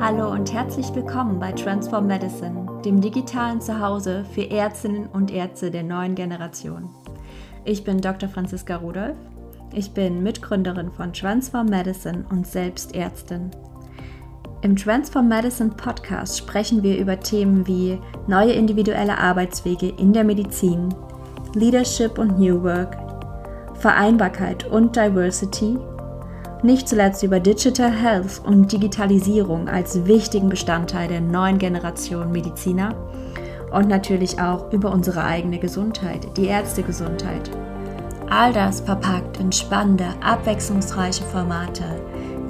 Hallo und herzlich willkommen bei Transform Medicine, dem digitalen Zuhause für Ärztinnen und Ärzte der neuen Generation. Ich bin Dr. Franziska Rudolph. Ich bin Mitgründerin von Transform Medicine und selbst Ärztin. Im Transform Medicine Podcast sprechen wir über Themen wie neue individuelle Arbeitswege in der Medizin, Leadership und New Work, Vereinbarkeit und Diversity nicht zuletzt über Digital Health und Digitalisierung als wichtigen Bestandteil der neuen Generation Mediziner und natürlich auch über unsere eigene Gesundheit, die Ärztegesundheit. All das verpackt in spannende, abwechslungsreiche Formate,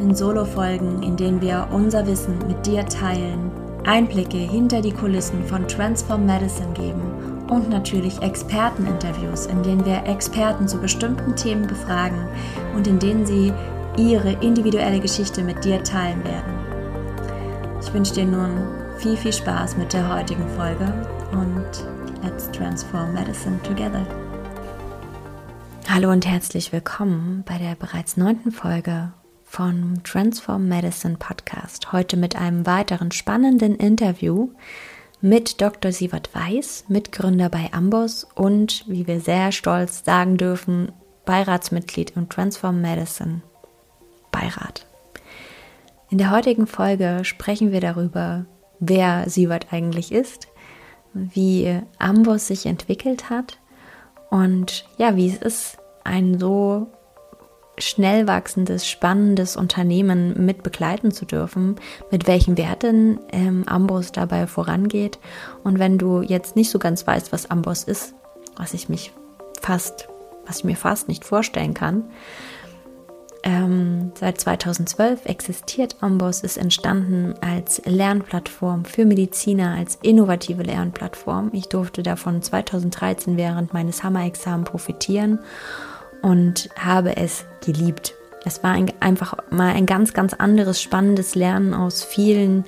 in Solo-Folgen, in denen wir unser Wissen mit dir teilen, Einblicke hinter die Kulissen von Transform Medicine geben und natürlich Experteninterviews, in denen wir Experten zu bestimmten Themen befragen und in denen sie ihre individuelle Geschichte mit dir teilen werden. Ich wünsche dir nun viel, viel Spaß mit der heutigen Folge und let's transform medicine together. Hallo und herzlich willkommen bei der bereits neunten Folge vom Transform Medicine Podcast. Heute mit einem weiteren spannenden Interview mit Dr. Sievert Weiß, Mitgründer bei Ambos und, wie wir sehr stolz sagen dürfen, Beiratsmitglied im Transform Medicine Beirat. In der heutigen Folge sprechen wir darüber, wer Sievert eigentlich ist, wie Ambos sich entwickelt hat und ja, wie es ist, ein so schnell wachsendes, spannendes Unternehmen mit begleiten zu dürfen, mit welchen Werten ähm, Ambos dabei vorangeht. Und wenn du jetzt nicht so ganz weißt, was Ambos ist, was ich mich fast, was ich mir fast nicht vorstellen kann, ähm, seit 2012 existiert Ombos, ist entstanden als Lernplattform für Mediziner, als innovative Lernplattform. Ich durfte davon 2013 während meines Hammer-Examen profitieren und habe es geliebt. Es war ein, einfach mal ein ganz, ganz anderes, spannendes Lernen aus vielen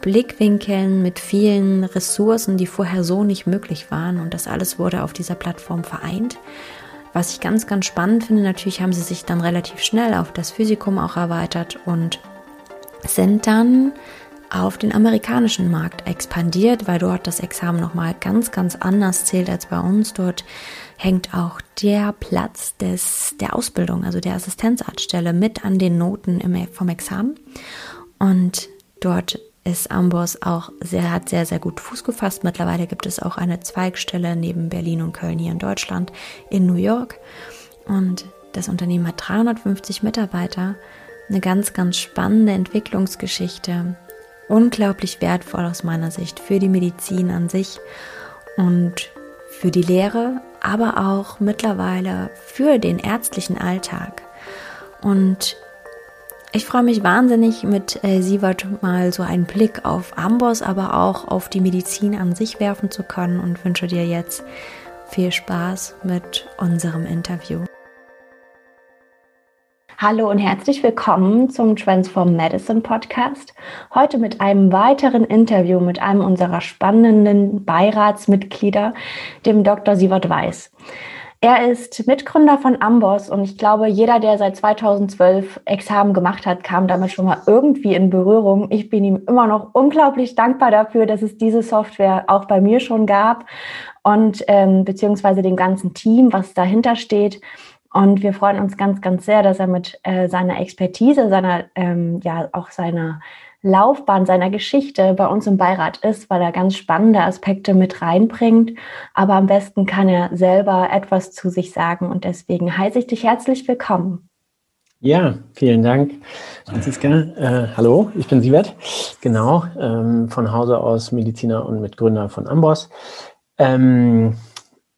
Blickwinkeln, mit vielen Ressourcen, die vorher so nicht möglich waren. Und das alles wurde auf dieser Plattform vereint. Was ich ganz, ganz spannend finde, natürlich haben sie sich dann relativ schnell auf das Physikum auch erweitert und sind dann auf den amerikanischen Markt expandiert, weil dort das Examen nochmal ganz, ganz anders zählt als bei uns. Dort hängt auch der Platz des, der Ausbildung, also der Assistenzarztstelle mit an den Noten im, vom Examen. Und dort ist Amboss auch sehr, hat sehr, sehr gut Fuß gefasst. Mittlerweile gibt es auch eine Zweigstelle neben Berlin und Köln hier in Deutschland in New York. Und das Unternehmen hat 350 Mitarbeiter. Eine ganz, ganz spannende Entwicklungsgeschichte. Unglaublich wertvoll aus meiner Sicht für die Medizin an sich und für die Lehre, aber auch mittlerweile für den ärztlichen Alltag. Und ich freue mich wahnsinnig, mit äh, Sievert mal so einen Blick auf Amboss, aber auch auf die Medizin an sich werfen zu können und wünsche dir jetzt viel Spaß mit unserem Interview. Hallo und herzlich willkommen zum Transform Medicine Podcast. Heute mit einem weiteren Interview mit einem unserer spannenden Beiratsmitglieder, dem Dr. Sievert Weiß. Er ist Mitgründer von Amboss und ich glaube, jeder, der seit 2012 Examen gemacht hat, kam damit schon mal irgendwie in Berührung. Ich bin ihm immer noch unglaublich dankbar dafür, dass es diese Software auch bei mir schon gab und ähm, beziehungsweise dem ganzen Team, was dahinter steht. Und wir freuen uns ganz, ganz sehr, dass er mit äh, seiner Expertise, seiner, ähm, ja, auch seiner Laufbahn seiner Geschichte bei uns im Beirat ist, weil er ganz spannende Aspekte mit reinbringt. Aber am besten kann er selber etwas zu sich sagen und deswegen heiße ich dich herzlich willkommen. Ja, vielen Dank, Franziska. Äh, hallo, ich bin Siebert, genau, ähm, von Hause aus Mediziner und Mitgründer von Amboss. Ähm,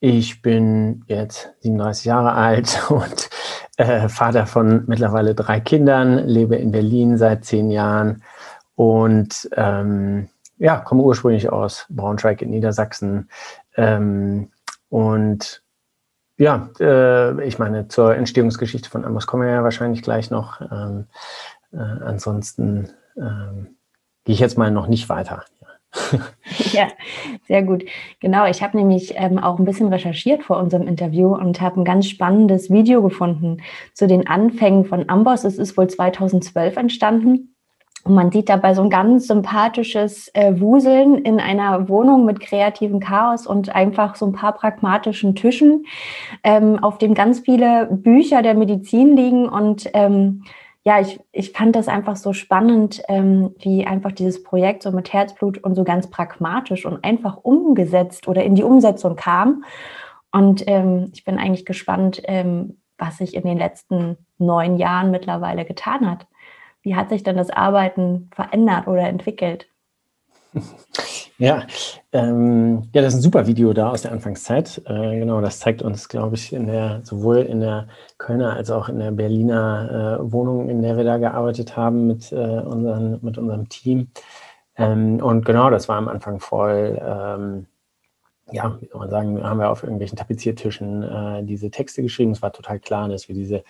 ich bin jetzt 37 Jahre alt und äh, Vater von mittlerweile drei Kindern, lebe in Berlin seit zehn Jahren und ähm, ja, komme ursprünglich aus Braunschweig in Niedersachsen. Ähm, und ja, äh, ich meine, zur Entstehungsgeschichte von Amos kommen wir ja wahrscheinlich gleich noch. Ähm, äh, ansonsten ähm, gehe ich jetzt mal noch nicht weiter. ja, sehr gut. Genau, ich habe nämlich ähm, auch ein bisschen recherchiert vor unserem Interview und habe ein ganz spannendes Video gefunden zu den Anfängen von Amboss. Es ist wohl 2012 entstanden. Und man sieht dabei so ein ganz sympathisches äh, Wuseln in einer Wohnung mit kreativem Chaos und einfach so ein paar pragmatischen Tischen, ähm, auf dem ganz viele Bücher der Medizin liegen. Und ähm, ja, ich, ich fand das einfach so spannend, ähm, wie einfach dieses Projekt so mit Herzblut und so ganz pragmatisch und einfach umgesetzt oder in die Umsetzung kam. Und ähm, ich bin eigentlich gespannt, ähm, was sich in den letzten neun Jahren mittlerweile getan hat. Wie hat sich denn das Arbeiten verändert oder entwickelt? Ja, ähm, ja, das ist ein super Video da aus der Anfangszeit. Äh, genau, das zeigt uns, glaube ich, in der, sowohl in der Kölner als auch in der Berliner äh, Wohnung, in der wir da gearbeitet haben mit, äh, unseren, mit unserem Team. Ähm, und genau, das war am Anfang voll, ähm, ja, wie soll man sagen, haben wir auf irgendwelchen Tapeziertischen äh, diese Texte geschrieben. Es war total klar, dass wir diese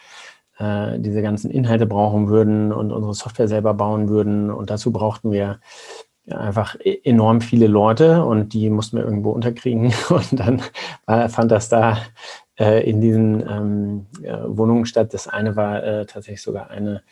äh, diese ganzen Inhalte brauchen würden und unsere Software selber bauen würden. Und dazu brauchten wir einfach e-, enorm viele Leute und die mussten wir irgendwo unterkriegen. Und dann war, fand das da äh, in diesen ähm, äh, Wohnungen statt. Das eine war äh, tatsächlich sogar eine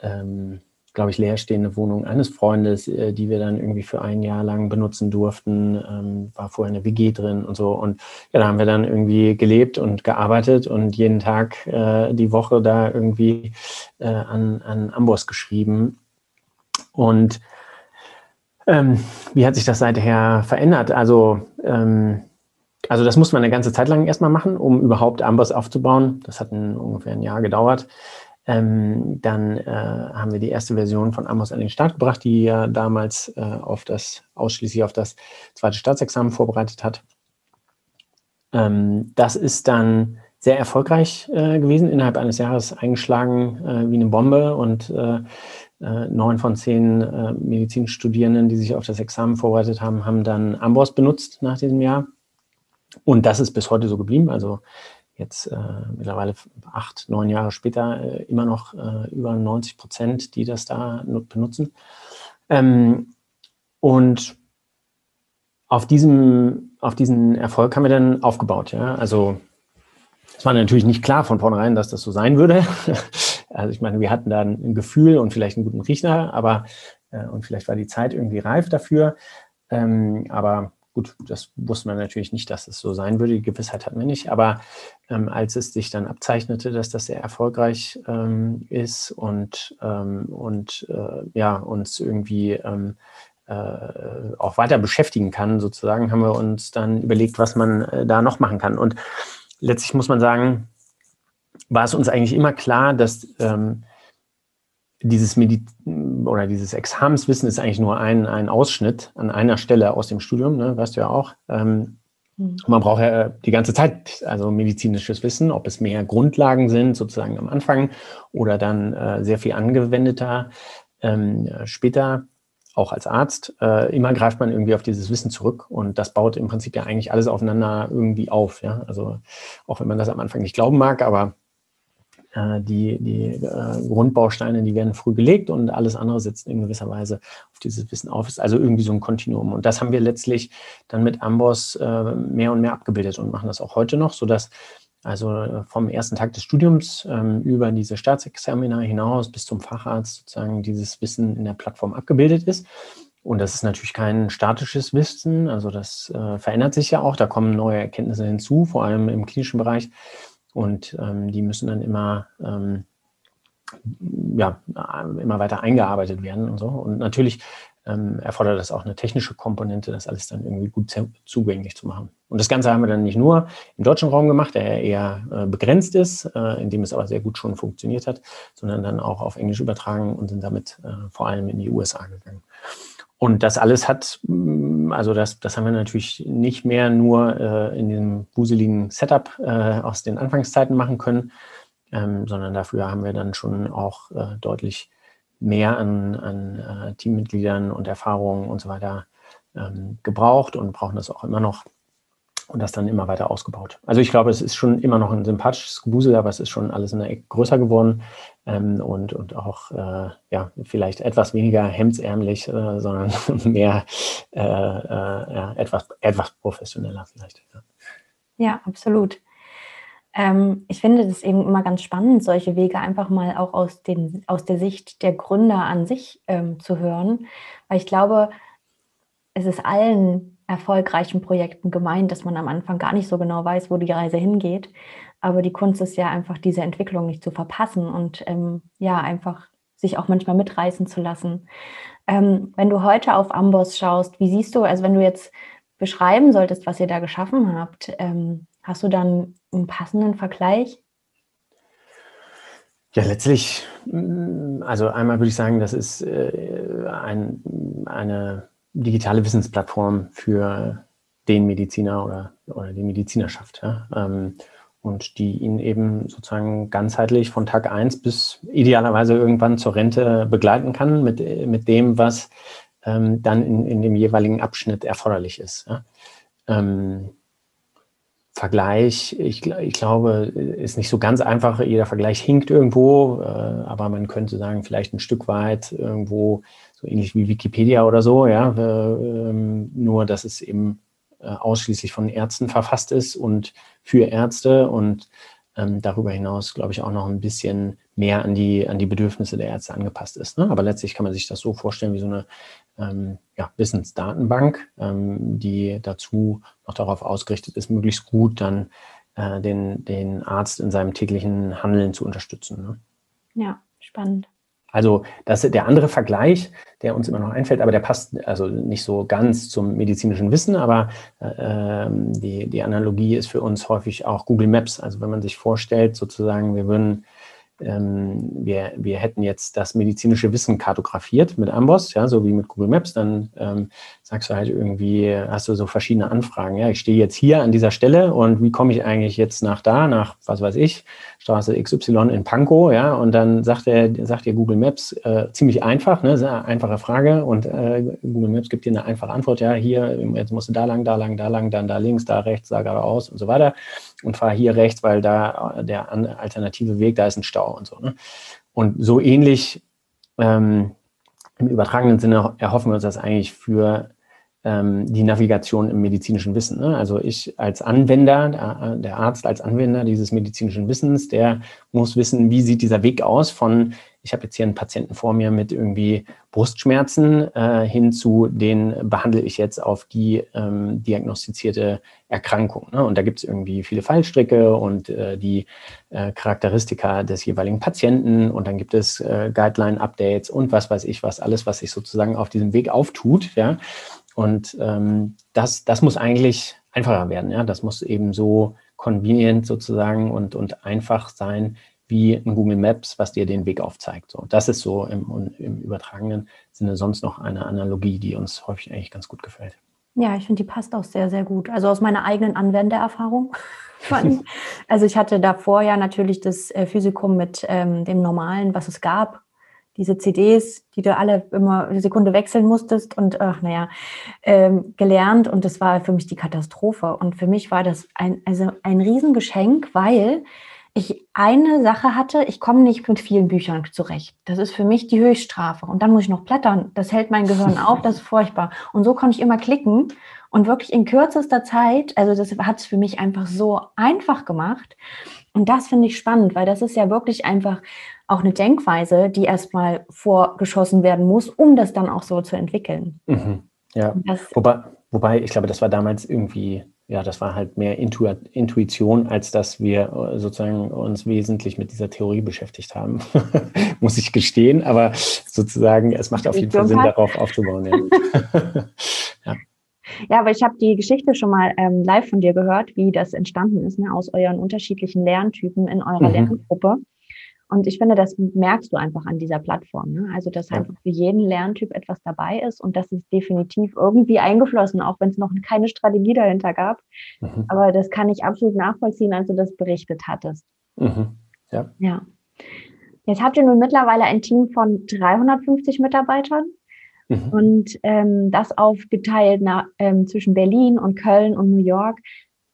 ähm, glaube ich, leerstehende Wohnung eines Freundes, äh, die wir dann irgendwie für ein Jahr lang benutzen durften. Ähm, war vorher eine WG drin und so. Und ja, da haben wir dann irgendwie gelebt und gearbeitet und jeden Tag äh, die Woche da irgendwie äh, an, an Amboss geschrieben. Und ähm, wie hat sich das seither verändert? Also, ähm, also das muss man eine ganze Zeit lang erstmal machen, um überhaupt Amboss aufzubauen. Das hat ein, ungefähr ein Jahr gedauert. Ähm, dann äh, haben wir die erste Version von Amos an den Start gebracht, die ja damals äh, auf das, ausschließlich auf das zweite Staatsexamen vorbereitet hat. Ähm, das ist dann sehr erfolgreich äh, gewesen, innerhalb eines Jahres eingeschlagen äh, wie eine Bombe und äh, äh, neun von zehn Medizinstudierenden, die sich auf das Examen vorbereitet haben, haben dann Amboss benutzt nach diesem Jahr. Und das ist bis heute so geblieben. Also jetzt äh, mittlerweile acht, neun Jahre später äh, immer noch äh, über 90 Prozent, die das da benutzen. Ähm, und auf, diesem, auf diesen Erfolg haben wir dann aufgebaut. Ja? Also es war natürlich nicht klar von vornherein, dass das so sein würde. also ich meine, wir hatten da ein Gefühl und vielleicht einen guten Riecher, aber äh, und vielleicht war die Zeit irgendwie reif dafür. Ähm, aber Gut, das wusste man natürlich nicht, dass es so sein würde. Die Gewissheit hatten wir nicht. Aber ähm, als es sich dann abzeichnete, dass das sehr erfolgreich ähm, ist und, ähm, und äh, ja, uns irgendwie ähm, äh, auch weiter beschäftigen kann, sozusagen, haben wir uns dann überlegt, was man äh, da noch machen kann. Und letztlich muss man sagen, war es uns eigentlich immer klar, dass ähm, dieses Medi oder dieses Examenswissen ist eigentlich nur ein, ein Ausschnitt an einer Stelle aus dem Studium, ne, weißt du ja auch. Ähm, mhm. Man braucht ja die ganze Zeit also medizinisches Wissen, ob es mehr Grundlagen sind, sozusagen am Anfang, oder dann äh, sehr viel angewendeter ähm, später, auch als Arzt. Äh, immer greift man irgendwie auf dieses Wissen zurück und das baut im Prinzip ja eigentlich alles aufeinander irgendwie auf. Ja? Also auch wenn man das am Anfang nicht glauben mag, aber äh, die, die äh, Grundbausteine, die werden früh gelegt und alles andere setzt in gewisser Weise auf dieses Wissen auf. Ist also irgendwie so ein Kontinuum. Und das haben wir letztlich dann mit Amboss äh, mehr und mehr abgebildet und machen das auch heute noch, sodass also vom ersten Tag des Studiums ähm, über diese Staatsexamina hinaus bis zum Facharzt sozusagen dieses Wissen in der Plattform abgebildet ist. Und das ist natürlich kein statisches Wissen, also das äh, verändert sich ja auch, da kommen neue Erkenntnisse hinzu, vor allem im klinischen Bereich. Und ähm, die müssen dann immer, ähm, ja, immer weiter eingearbeitet werden und so. Und natürlich ähm, erfordert das auch eine technische Komponente, das alles dann irgendwie gut zugänglich zu machen. Und das Ganze haben wir dann nicht nur im deutschen Raum gemacht, der eher äh, begrenzt ist, äh, in dem es aber sehr gut schon funktioniert hat, sondern dann auch auf Englisch übertragen und sind damit äh, vor allem in die USA gegangen. Und das alles hat, mm, also das, das haben wir natürlich nicht mehr nur äh, in diesem wuseligen Setup äh, aus den Anfangszeiten machen können, ähm, sondern dafür haben wir dann schon auch äh, deutlich mehr an, an äh, Teammitgliedern und Erfahrungen und so weiter ähm, gebraucht und brauchen das auch immer noch und das dann immer weiter ausgebaut. Also ich glaube, es ist schon immer noch ein sympathisches Gebusel, aber es ist schon alles in der Ecke größer geworden ähm, und, und auch äh, ja, vielleicht etwas weniger hemdsärmlich, äh, sondern mehr äh, äh, ja, etwas, etwas professioneller vielleicht. Ja, ja absolut. Ähm, ich finde das eben immer ganz spannend, solche Wege einfach mal auch aus, den, aus der Sicht der Gründer an sich ähm, zu hören, weil ich glaube, es ist allen erfolgreichen Projekten gemeint, dass man am Anfang gar nicht so genau weiß, wo die Reise hingeht. Aber die Kunst ist ja einfach, diese Entwicklung nicht zu verpassen und ähm, ja, einfach sich auch manchmal mitreißen zu lassen. Ähm, wenn du heute auf Amboss schaust, wie siehst du, also wenn du jetzt beschreiben solltest, was ihr da geschaffen habt, ähm, hast du dann einen passenden Vergleich? Ja, letztlich, mm, also einmal würde ich sagen, das ist äh, ein, eine digitale Wissensplattform für den Mediziner oder, oder die Medizinerschaft. Ja? Ähm, und die ihn eben sozusagen ganzheitlich von Tag 1 bis idealerweise irgendwann zur Rente begleiten kann mit, mit dem, was ähm, dann in, in dem jeweiligen Abschnitt erforderlich ist. Ja? Ähm, Vergleich, ich, ich, glaube, ist nicht so ganz einfach. Jeder Vergleich hinkt irgendwo, äh, aber man könnte sagen, vielleicht ein Stück weit irgendwo so ähnlich wie Wikipedia oder so, ja, äh, ähm, nur dass es eben äh, ausschließlich von Ärzten verfasst ist und für Ärzte und ähm, darüber hinaus, glaube ich, auch noch ein bisschen mehr an die, an die Bedürfnisse der Ärzte angepasst ist. Ne? Aber letztlich kann man sich das so vorstellen wie so eine ähm, ja, Wissensdatenbank, ähm, die dazu noch darauf ausgerichtet ist, möglichst gut dann äh, den, den Arzt in seinem täglichen Handeln zu unterstützen. Ne? Ja, spannend. Also das ist der andere Vergleich, der uns immer noch einfällt, aber der passt also nicht so ganz zum medizinischen Wissen, aber äh, die, die Analogie ist für uns häufig auch Google Maps. Also wenn man sich vorstellt, sozusagen, wir würden ähm, wir, wir hätten jetzt das medizinische Wissen kartografiert mit Amboss, ja, so wie mit Google Maps, dann ähm, sagst du halt irgendwie, hast du so verschiedene Anfragen. Ja, ich stehe jetzt hier an dieser Stelle und wie komme ich eigentlich jetzt nach da, nach was weiß ich, Straße XY in Pankow, ja, und dann sagt er, sagt dir Google Maps äh, ziemlich einfach, ne, sehr einfache Frage und äh, Google Maps gibt dir eine einfache Antwort, ja, hier, jetzt musst du da lang, da lang, da lang, dann da links, da rechts, da geradeaus und so weiter und fahr hier rechts, weil da der alternative Weg, da ist ein Stau und so. Ne? Und so ähnlich ähm, im übertragenen Sinne erhoffen wir uns das eigentlich für die Navigation im medizinischen Wissen. Ne? Also ich als Anwender, der, der, Arzt als Anwender dieses medizinischen Wissens, der muss wissen, wie sieht dieser Weg aus von, ich habe jetzt hier einen Patienten vor mir mit irgendwie Brustschmerzen äh, hin zu, den behandle ich jetzt auf die ähm, diagnostizierte Erkrankung. Ne? Und da gibt es irgendwie viele Fallstricke und äh, die äh, Charakteristika des jeweiligen Patienten und dann gibt es äh, Guideline-Updates und was weiß ich was, alles, was sich sozusagen auf diesem Weg auftut. Ja? Und ähm, das, das muss eigentlich einfacher werden. Ja? Das muss eben so convenient sozusagen und, und einfach sein wie ein Google Maps, was dir den Weg aufzeigt. So, das ist so im, im übertragenen Sinne sonst noch eine Analogie, die uns häufig eigentlich ganz gut gefällt. Ja, ich finde, die passt auch sehr, sehr gut. Also aus meiner eigenen Anwendererfahrung. also ich hatte davor ja natürlich das äh, Physikum mit ähm, dem Normalen, was es gab, diese CDs, die du alle immer eine Sekunde wechseln musstest und ach naja, ähm, gelernt und das war für mich die Katastrophe. Und für mich war das ein, also ein Riesengeschenk, weil ich eine Sache hatte, ich komme nicht mit vielen Büchern zurecht. Das ist für mich die Höchststrafe. Und dann muss ich noch blättern. Das hält mein Gehirn auf, das ist furchtbar. Und so konnte ich immer klicken und wirklich in kürzester Zeit, also das hat es für mich einfach so einfach gemacht. Und das finde ich spannend, weil das ist ja wirklich einfach auch eine Denkweise, die erstmal vorgeschossen werden muss, um das dann auch so zu entwickeln. Mhm. Ja, wobei, wobei ich glaube, das war damals irgendwie, ja, das war halt mehr Intu Intuition, als dass wir äh, sozusagen uns wesentlich mit dieser Theorie beschäftigt haben, muss ich gestehen. Aber sozusagen, es macht auf jeden Fall Sinn, darauf aufzubauen. Ja. ja. Ja, aber ich habe die Geschichte schon mal ähm, live von dir gehört, wie das entstanden ist, ne, aus euren unterschiedlichen Lerntypen in eurer mhm. Lerngruppe. Und ich finde, das merkst du einfach an dieser Plattform. Ne? Also, dass ja. einfach für jeden Lerntyp etwas dabei ist und das ist definitiv irgendwie eingeflossen, auch wenn es noch keine Strategie dahinter gab. Mhm. Aber das kann ich absolut nachvollziehen, als du das berichtet hattest. Mhm. Ja. ja. Jetzt habt ihr nun mittlerweile ein Team von 350 Mitarbeitern mhm. und ähm, das aufgeteilt nach, ähm, zwischen Berlin und Köln und New York.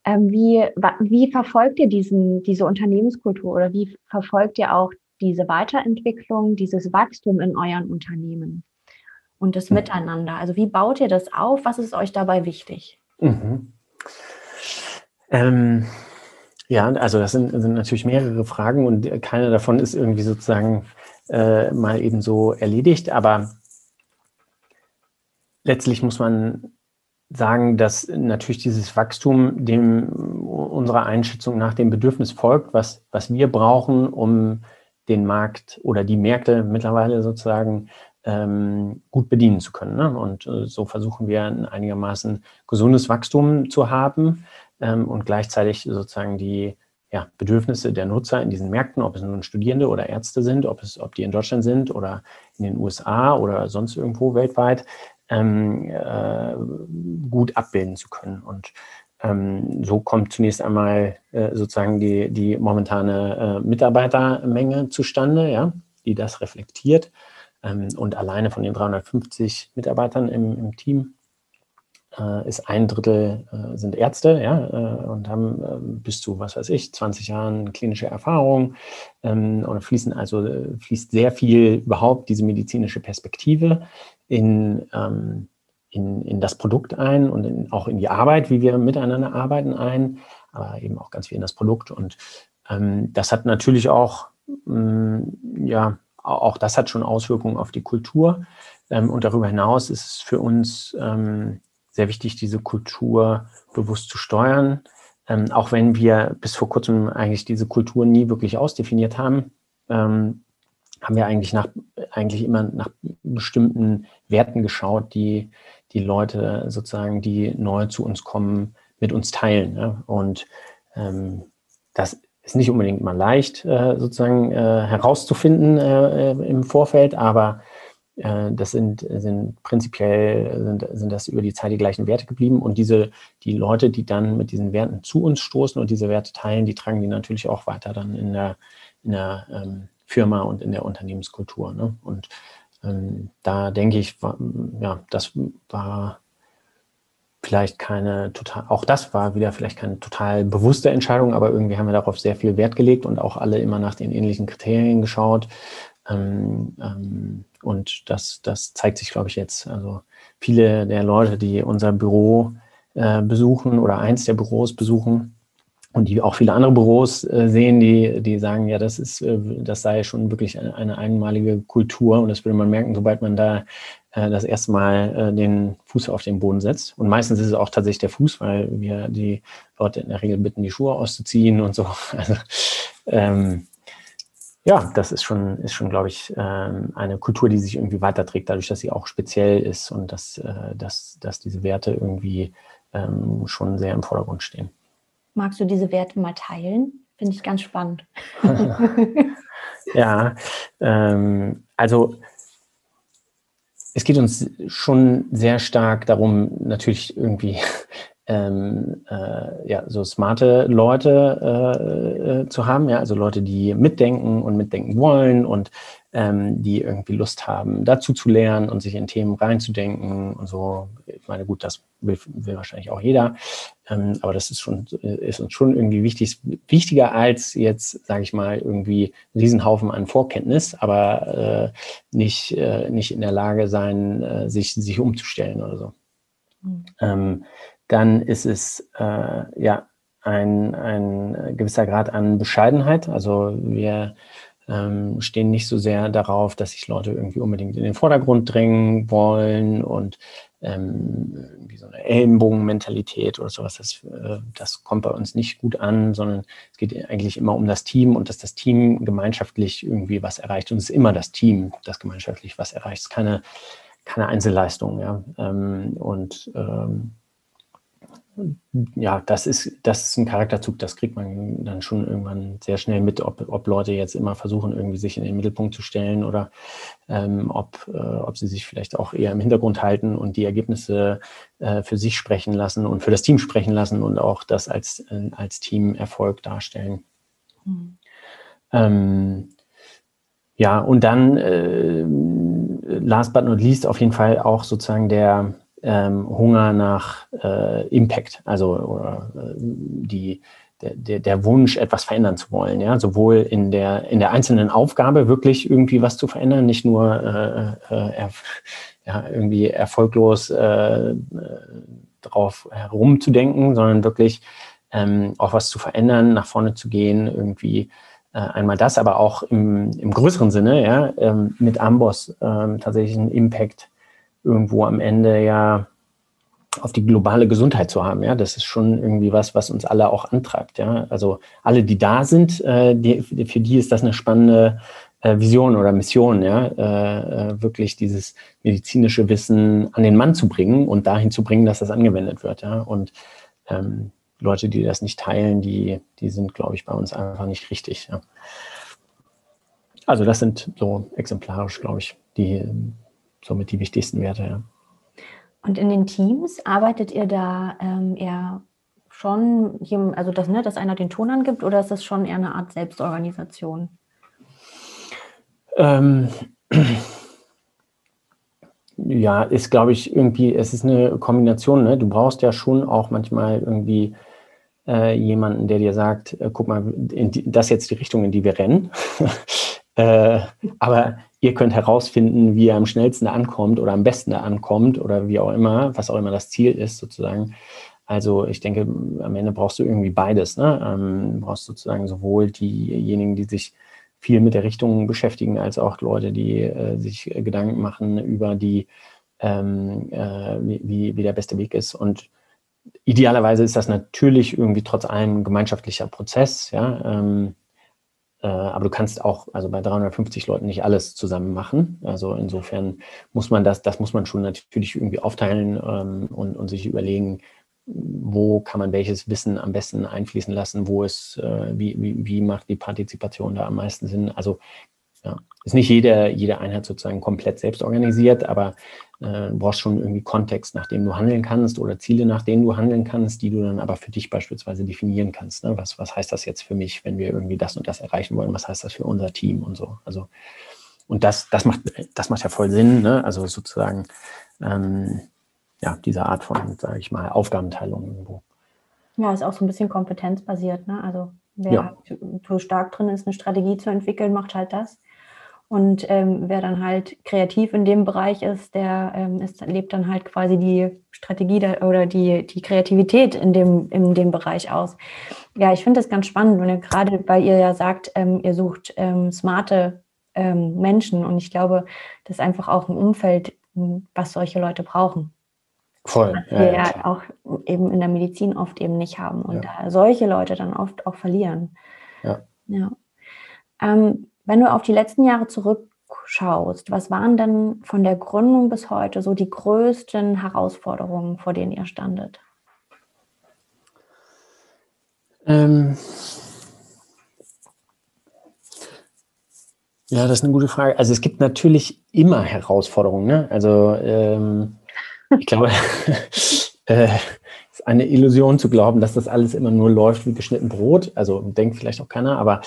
Ähm, wie, wie verfolgt ihr diesen, diese Unternehmenskultur oder wie verfolgt ihr auch diese Weiterentwicklung, dieses Wachstum in euren Unternehmen und das mhm. Miteinander? Also wie baut ihr das auf? Was ist euch dabei wichtig? Mhm. Ähm, Ja, also das sind, sind natürlich mehrere Fragen und keine davon ist irgendwie sozusagen äh, mal eben so erledigt. Aber letztlich muss man sagen, dass natürlich dieses Wachstum dem unserer Einschätzung nach dem Bedürfnis folgt, was, was wir brauchen, um den Markt oder die Märkte mittlerweile sozusagen ähm, gut bedienen zu können. Ne? Und äh, so versuchen wir ein einigermaßen gesundes Wachstum zu haben ähm, und gleichzeitig sozusagen die ja, Bedürfnisse der Nutzer in diesen Märkten, ob es nun Studierende oder Ärzte sind, ob, es, ob die in Deutschland sind oder in den USA oder sonst irgendwo weltweit, ähm, äh, gut abbilden zu können. Und ähm, so kommt zunächst einmal äh, sozusagen die, die momentane äh, Mitarbeitermenge zustande, ja, die das reflektiert. Ähm, und alleine von den 350 Mitarbeitern im, im Team äh, ist ein Drittel äh, sind Ärzte, ja, äh, und haben äh, bis zu, was weiß ich, 20 Jahren klinische Erfahrung ähm, und fließen also fließt sehr viel überhaupt diese medizinische Perspektive in, ähm, in, in das Produkt ein und in, auch in die Arbeit, wie wir miteinander arbeiten ein, aber eben auch ganz viel in das Produkt. Und ähm, das hat natürlich auch, mh, mm, ja, auch das hat schon Auswirkungen auf die Kultur. Ähm, und darüber hinaus ist es für uns ähm, sehr wichtig, diese Kultur bewusst zu steuern. Ähm, auch wenn wir bis vor kurzem eigentlich diese Kultur nie wirklich ausdefiniert haben, ähm, haben wir eigentlich nach eigentlich immer nach bestimmten Werten geschaut, die die Leute sozusagen, die neu zu uns kommen, mit uns teilen. Ne? Und ähm, das ist nicht unbedingt mal leicht, äh, sozusagen äh, herauszufinden äh, im Vorfeld, aber äh, das sind, sind prinzipiell sind, sind das über die Zeit die gleichen Werte geblieben. Und diese, die Leute, die dann mit diesen Werten zu uns stoßen und diese Werte teilen, die tragen die natürlich auch weiter dann in der, in der ähm, Firma und in der Unternehmenskultur. Ne? Und ähm, da denke ich, war, ja, das war vielleicht keine total, auch das war wieder vielleicht keine total bewusste Entscheidung, aber irgendwie haben wir darauf sehr viel Wert gelegt und auch alle immer nach den ähnlichen Kriterien geschaut. Ähm, ähm, und das, das zeigt sich, glaube ich, jetzt. Also viele der Leute, die unser Büro äh, besuchen oder eins der Büros besuchen, und die auch viele andere Büros äh, sehen, die, die sagen, ja, das ist, äh, das sei schon wirklich eine, eine, einmalige Kultur und das würde man merken, sobald man da äh, das erste Mal äh, den Fuß auf den Boden setzt. Und meistens ist es auch tatsächlich der Fuß, weil wir die Leute in der Regel bitten, die Schuhe auszuziehen und so. Also, ähm, ja, das ist schon, ist schon, glaube ich, ähm, eine Kultur, die sich irgendwie weiterträgt, dadurch, dass sie auch speziell ist und dass, äh, dass, dass diese Werte irgendwie ähm, schon sehr im Vordergrund stehen. Magst du diese Werte mal teilen? Finde ich ganz spannend. ja, ähm, also es geht uns schon sehr stark darum, natürlich irgendwie ähm, äh, ja, so smarte Leute äh, äh, zu haben, ja, also Leute, die mitdenken und mitdenken wollen und ähm, die irgendwie Lust haben, dazu zu lernen und sich in Themen reinzudenken und so. Ich meine, gut, das will, will wahrscheinlich auch jeder, ähm, aber das ist schon ist uns schon irgendwie wichtig, wichtiger als jetzt, sage ich mal, irgendwie einen Riesenhaufen an Vorkenntnis, aber äh, nicht äh, nicht in der Lage sein, äh, sich sich umzustellen oder so. Mhm. Dann ist es äh, ja ein, ein gewisser Grad an Bescheidenheit. Also wir ähm, stehen nicht so sehr darauf, dass sich Leute irgendwie unbedingt in den Vordergrund drängen wollen und ähm, wie so eine Ellenbogenmentalität oder sowas, das, äh, das kommt bei uns nicht gut an, sondern es geht eigentlich immer um das Team und dass das Team gemeinschaftlich irgendwie was erreicht. Und es ist immer das Team, das gemeinschaftlich was erreicht. Es ist keine, keine Einzelleistung. Ja? Ähm, und ähm, ja, das ist, das ist ein Charakterzug, das kriegt man dann schon irgendwann sehr schnell mit, ob, ob Leute jetzt immer versuchen, irgendwie sich in den Mittelpunkt zu stellen oder ähm, ob, äh, ob sie sich vielleicht auch eher im Hintergrund halten und die Ergebnisse äh, für sich sprechen lassen und für das Team sprechen lassen und auch das als, äh, als Teamerfolg darstellen. Mhm. Ähm, ja, und dann, äh, last but not least, auf jeden Fall auch sozusagen der, ähm, Hunger nach äh, Impact, also oder, äh, die, der, der Wunsch, etwas verändern zu wollen, ja, sowohl in der, in der einzelnen Aufgabe wirklich irgendwie was zu verändern, nicht nur äh, äh, er, ja, irgendwie erfolglos äh, drauf herumzudenken, sondern wirklich ähm, auch was zu verändern, nach vorne zu gehen, irgendwie äh, einmal das, aber auch im, im größeren Sinne, ja, ähm, mit Amboss ähm, tatsächlich einen Impact irgendwo am Ende ja auf die globale Gesundheit zu haben. Ja, das ist schon irgendwie was, was uns alle auch antreibt. Ja, also alle, die da sind, äh, die, für die ist das eine spannende äh, Vision oder Mission. Ja, äh, äh, wirklich dieses medizinische Wissen an den Mann zu bringen und dahin zu bringen, dass das angewendet wird. Ja, und ähm, Leute, die das nicht teilen, die, die sind, glaube ich, bei uns einfach nicht richtig. Ja. Also das sind so exemplarisch, glaube ich, die somit die wichtigsten Werte. Ja. Und in den Teams arbeitet ihr da ähm, eher schon, also dass, ne, dass einer den Ton angibt oder ist das schon eher eine Art Selbstorganisation? Ähm, ja, ist, glaube ich, irgendwie, es ist eine Kombination. Ne? Du brauchst ja schon auch manchmal irgendwie äh, jemanden, der dir sagt, äh, guck mal, die, das ist jetzt die Richtung, in die wir rennen. äh, aber ihr könnt herausfinden, wie er am schnellsten ankommt oder am besten ankommt oder wie auch immer, was auch immer das Ziel ist, sozusagen. Also ich denke, am Ende brauchst du irgendwie beides. Ne? Ähm, brauchst sozusagen sowohl diejenigen, die sich viel mit der Richtung beschäftigen, als auch Leute, die äh, sich Gedanken machen über die, ähm, äh, wie, wie der beste Weg ist. Und idealerweise ist das natürlich irgendwie trotz allem ein gemeinschaftlicher Prozess, ja. Ähm, äh, aber du kannst auch, also bei 350 Leuten nicht alles zusammen machen. Also insofern muss man das, das muss man schon natürlich irgendwie aufteilen ähm, und, und sich überlegen, wo kann man welches Wissen am besten einfließen lassen, wo ist, äh, wie, wie, wie macht die Partizipation da am meisten Sinn. Also ja, ist nicht jede, jede Einheit sozusagen komplett selbst organisiert, aber äh, du brauchst schon irgendwie Kontext, nach dem du handeln kannst oder Ziele, nach denen du handeln kannst, die du dann aber für dich beispielsweise definieren kannst. Ne? Was, was heißt das jetzt für mich, wenn wir irgendwie das und das erreichen wollen? Was heißt das für unser Team und so? Also, und das, das macht, das macht ja voll Sinn, ne? Also sozusagen, ähm, ja, diese Art von, sage ich mal, Aufgabenteilung irgendwo. Ja, ist auch so ein bisschen kompetenzbasiert, ne? Also wer ja. so stark drin ist, eine Strategie zu entwickeln, macht halt das. Und ähm, wer dann halt kreativ in dem Bereich ist, der ähm, ist, lebt dann halt quasi die Strategie da, oder die, die Kreativität in dem, in dem Bereich aus. Ja, ich finde das ganz spannend, wenn ihr gerade, weil ihr ja sagt, ähm, ihr sucht ähm, smarte ähm, Menschen und ich glaube, das ist einfach auch ein Umfeld, was solche Leute brauchen. Voll. Was wir ja, ja auch eben in der Medizin oft eben nicht haben und ja. da solche Leute dann oft auch verlieren. Ja. ja. Ähm, wenn du auf die letzten Jahre zurückschaust, was waren denn von der Gründung bis heute so die größten Herausforderungen, vor denen ihr standet? Ähm ja, das ist eine gute Frage. Also es gibt natürlich immer Herausforderungen. Ne? Also ähm, ich glaube, äh, es ist eine Illusion zu glauben, dass das alles immer nur läuft wie geschnitten Brot. Also denkt vielleicht auch keiner, aber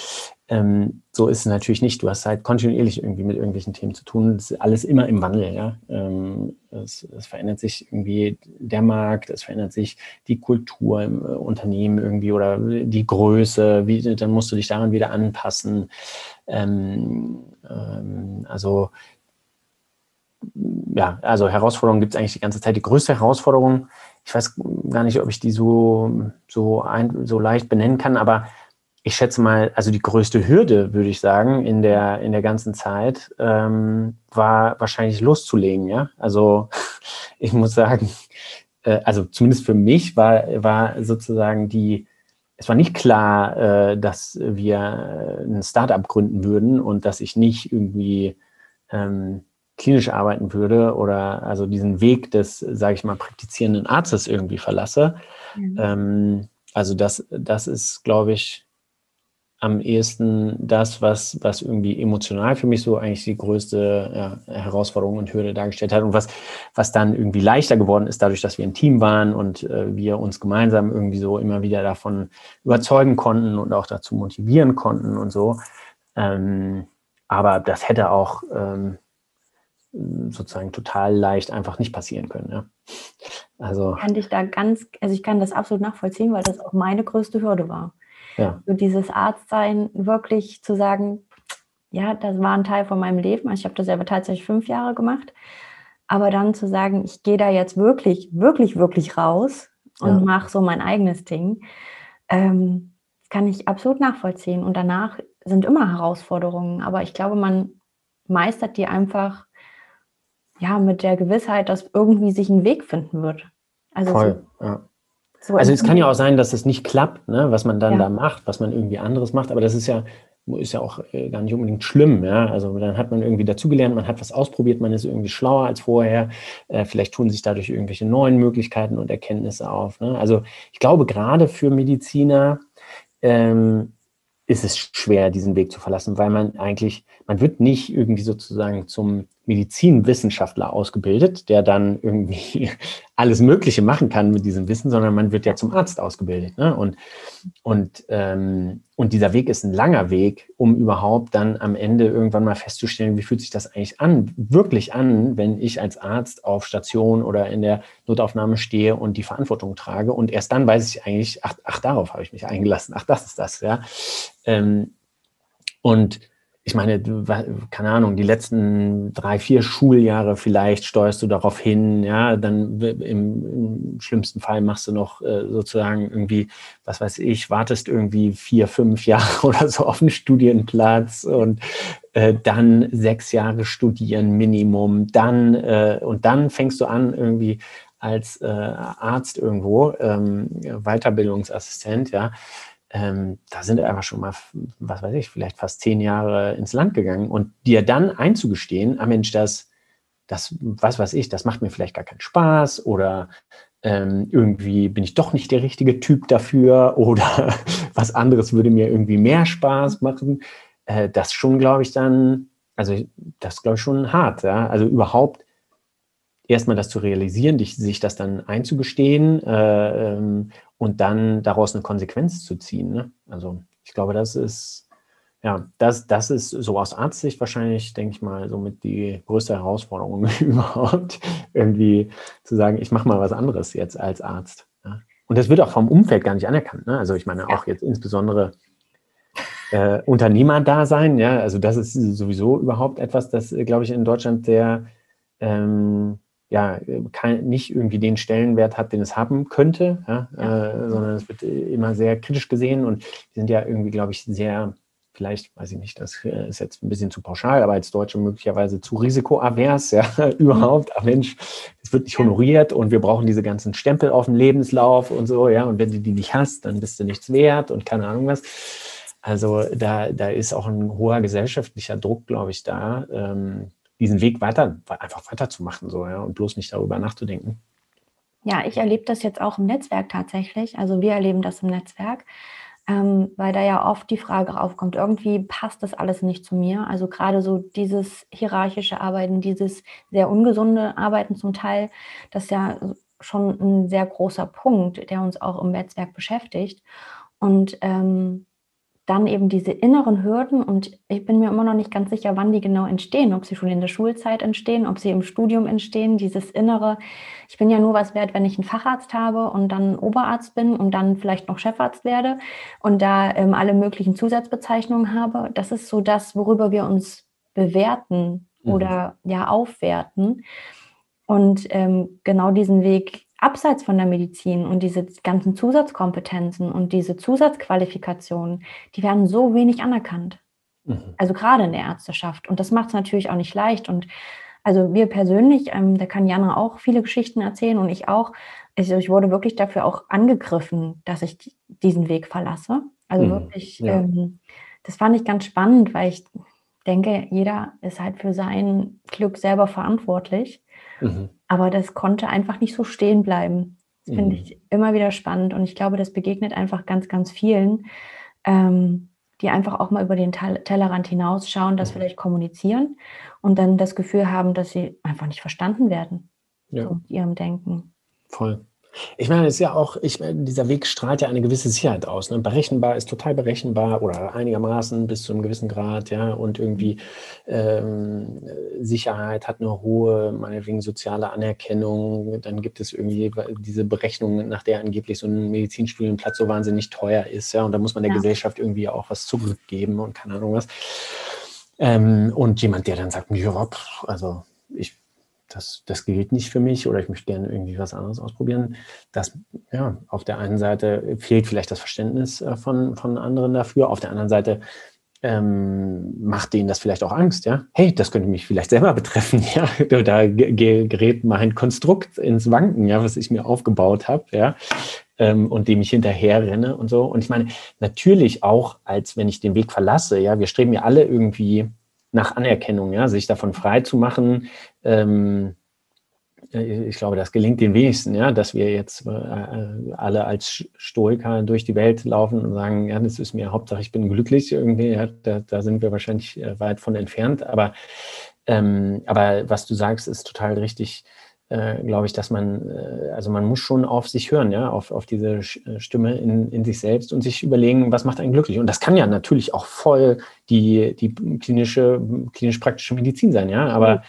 ähm, so ist es natürlich nicht. Du hast halt kontinuierlich irgendwie mit irgendwelchen Themen zu tun. Das ist alles immer im Wandel, ja. Ähm, es, es, verändert sich irgendwie der Markt, es verändert sich die Kultur im äh, Unternehmen irgendwie oder die Größe, wie, dann musst du dich daran wieder anpassen. Ähm, ähm also ja, also Herausforderungen gibt es eigentlich die ganze Zeit. Die größte Herausforderung, ich weiß gar nicht, ob ich die so, so, ein, so leicht benennen kann, aber ich schätze mal, also die größte Hürde, würde ich sagen, in der, in der ganzen Zeit, ähm, war wahrscheinlich loszulegen, ja. Also ich muss sagen, äh, also zumindest für mich war, war sozusagen die, es war nicht klar, äh, dass wir ein Startup gründen würden und dass ich nicht irgendwie ähm, klinisch arbeiten würde oder also diesen Weg des, sage ich mal, praktizierenden Arztes irgendwie verlasse. Mhm. Ähm, also das, das ist, glaube ich, am ehesten das, was, was irgendwie emotional für mich so eigentlich die größte ja, Herausforderung und Hürde dargestellt hat und was, was dann irgendwie leichter geworden ist, dadurch, dass wir ein Team waren und äh, wir uns gemeinsam irgendwie so immer wieder davon überzeugen konnten und auch dazu motivieren konnten und so. Ähm, aber das hätte auch ähm, sozusagen total leicht einfach nicht passieren können. Ja. Also kann dich da ganz, also ich kann das absolut nachvollziehen, weil das auch meine größte Hürde war. Ja. So dieses Arztsein wirklich zu sagen, ja, das war ein Teil von meinem Leben. Also ich habe das selber tatsächlich fünf Jahre gemacht. Aber dann zu sagen, ich gehe da jetzt wirklich, wirklich, wirklich raus und ja. mache so mein eigenes Ding. ähm, kann ich absolut nachvollziehen. Und danach sind immer Herausforderungen, aber ich glaube, man meistert die einfach ja mit der Gewissheit, dass irgendwie sich ein Weg finden wird. Also Voll, so, ja. So also es kann ja auch sein, dass es nicht klappt, ne, was man dann ja. da macht, was man irgendwie anderes macht, aber das ist ja ist ja auch äh, gar nicht unbedingt schlimm. Ja? Also dann hat man irgendwie dazugelernt, man hat was ausprobiert, man ist irgendwie schlauer als vorher. Äh, vielleicht tun sich dadurch irgendwelche neuen Möglichkeiten und Erkenntnisse auf. Ne? Also ich glaube, gerade für Mediziner ähm, ist es schwer, diesen Weg zu verlassen, weil man eigentlich, man wird nicht irgendwie sozusagen zum Medizinwissenschaftler ausgebildet, der dann irgendwie alles Mögliche machen kann mit diesem Wissen, sondern man wird ja zum Arzt ausgebildet. Ne? Und, und, ähm, und dieser Weg ist ein langer Weg, um überhaupt dann am Ende irgendwann mal festzustellen, wie fühlt sich das eigentlich an, wirklich an, wenn ich als Arzt auf Station oder in der Notaufnahme stehe und die Verantwortung trage. Und erst dann weiß ich eigentlich, ach, ach darauf habe ich mich eingelassen, ach, das ist das, ja. Ähm, und ich meine, keine Ahnung, die letzten drei, vier Schuljahre vielleicht steuerst du darauf hin, ja, dann im, im schlimmsten Fall machst du noch äh, sozusagen irgendwie, was weiß ich, wartest irgendwie vier, fünf Jahre oder so auf einen Studienplatz und äh, dann sechs Jahre studieren Minimum, dann äh, und dann fängst du an irgendwie als äh, Arzt irgendwo, ähm, Weiterbildungsassistent, ja, ähm, da sind einfach schon mal, was weiß ich, vielleicht fast zehn Jahre ins Land gegangen und dir dann einzugestehen, ah Mensch, das, das, was weiß ich, das macht mir vielleicht gar keinen Spaß oder ähm, irgendwie bin ich doch nicht der richtige Typ dafür oder was anderes würde mir irgendwie mehr Spaß machen. Äh, das schon, glaube ich, dann, also das glaube ich schon hart, ja. Also überhaupt erstmal das zu realisieren, sich das dann einzugestehen äh, ähm, und dann daraus eine Konsequenz zu ziehen. Ne? Also ich glaube, das ist, ja, das, das ist so aus Arztsicht wahrscheinlich, denke ich mal, somit die größte Herausforderung überhaupt, irgendwie zu sagen, ich mache mal was anderes jetzt als Arzt. Ja? Und das wird auch vom Umfeld gar nicht anerkannt. Ne? Also ich meine auch jetzt insbesondere äh, Unternehmerdasein, ja, also das ist sowieso überhaupt etwas, das, glaube ich, in Deutschland sehr ähm, ja, kein, nicht irgendwie den Stellenwert hat, den es haben könnte, ja, ja. Äh, sondern es wird immer sehr kritisch gesehen und die sind ja irgendwie, glaube ich, sehr, vielleicht, weiß ich nicht, das äh, ist jetzt ein bisschen zu pauschal, aber als Deutsche möglicherweise zu risikoavers, ja, überhaupt, ach Mensch, es wird nicht honoriert und wir brauchen diese ganzen Stempel auf dem Lebenslauf und so, ja, und wenn du die nicht hast, dann bist du nichts wert und keine Ahnung was. Also da, da ist auch ein hoher gesellschaftlicher Druck, glaube ich, da, ähm, diesen Weg weiter, einfach weiterzumachen, so, ja, und bloß nicht darüber nachzudenken. Ja, ich erlebe das jetzt auch im Netzwerk tatsächlich. Also wir erleben das im Netzwerk, ähm, weil da ja oft die Frage aufkommt, irgendwie passt das alles nicht zu mir. Also gerade so dieses hierarchische Arbeiten, dieses sehr ungesunde Arbeiten zum Teil, das ist ja schon ein sehr großer Punkt, der uns auch im Netzwerk beschäftigt. Und ähm, dann eben diese inneren Hürden und ich bin mir immer noch nicht ganz sicher, wann die genau entstehen, ob sie schon in der Schulzeit entstehen, ob sie im Studium entstehen, dieses innere, ich bin ja nur was wert, wenn ich einen Facharzt habe und dann Oberarzt bin und dann vielleicht noch Chefarzt werde und da ähm, alle möglichen Zusatzbezeichnungen habe. Das ist so das, worüber wir uns bewerten mhm. oder ja aufwerten. Und ähm, genau diesen Weg abseits von der Medizin und diese ganzen Zusatzkompetenzen und diese Zusatzqualifikationen, die werden so wenig anerkannt. Mhm. Also gerade in der Ärzteschaft. Und das macht es natürlich auch nicht leicht. Und also wir persönlich, ähm, da kann Jana auch viele Geschichten erzählen und ich auch. Also ich wurde wirklich dafür auch angegriffen, dass ich diesen Weg verlasse. Also mhm. wirklich, ja. ähm, das fand ich ganz spannend, weil ich denke, jeder ist halt für sein Glück selber verantwortlich. Mhm. Aber das konnte einfach nicht so stehen bleiben. Das finde mhm. ich immer wieder spannend und ich glaube, das begegnet einfach ganz, ganz vielen, ähm, die einfach auch mal über den Tellerrand hinausschauen, das mhm. vielleicht kommunizieren und dann das Gefühl haben, dass sie einfach nicht verstanden werden ja. so mit ihrem Denken. Voll. Ich meine, es ist ja auch, ich meine, dieser Weg strahlt ja eine gewisse Sicherheit aus. Ne? Berechenbar ist total berechenbar oder einigermaßen bis zu einem gewissen Grad, ja, und irgendwie ähm, Sicherheit hat eine hohe, meinetwegen soziale Anerkennung. Dann gibt es irgendwie diese Berechnung, nach der angeblich so ein Medizinstudienplatz so wahnsinnig teuer ist, ja, und da muss man der ja. Gesellschaft irgendwie auch was zurückgeben und keine Ahnung was. Ähm, und jemand, der dann sagt, ja, also ich das, das gilt nicht für mich oder ich möchte gerne irgendwie was anderes ausprobieren. Das, ja, auf der einen Seite fehlt vielleicht das Verständnis äh, von, von anderen dafür, auf der anderen Seite ähm, macht denen das vielleicht auch Angst, ja? Hey, das könnte mich vielleicht selber betreffen, ja? Da gerät mein Konstrukt ins Wanken, ja, was ich mir aufgebaut habe, ja, ähm, und dem ich hinterher renne und so. Und ich meine, natürlich auch, als wenn ich den Weg verlasse, ja, wir streben ja alle irgendwie nach Anerkennung, ja, sich davon frei zu machen, ähm, ich glaube, das gelingt den wenigsten, ja, dass wir jetzt äh, alle als Stoiker durch die Welt laufen und sagen, ja, das ist mir Hauptsache, ich bin glücklich irgendwie, ja, da, da sind wir wahrscheinlich äh, weit von entfernt, aber, ähm, aber was du sagst, ist total richtig, äh, glaube ich, dass man, äh, also man muss schon auf sich hören, ja, auf, auf diese äh, Stimme in, in sich selbst und sich überlegen, was macht einen glücklich. Und das kann ja natürlich auch voll die, die klinische, klinisch-praktische Medizin sein, ja, aber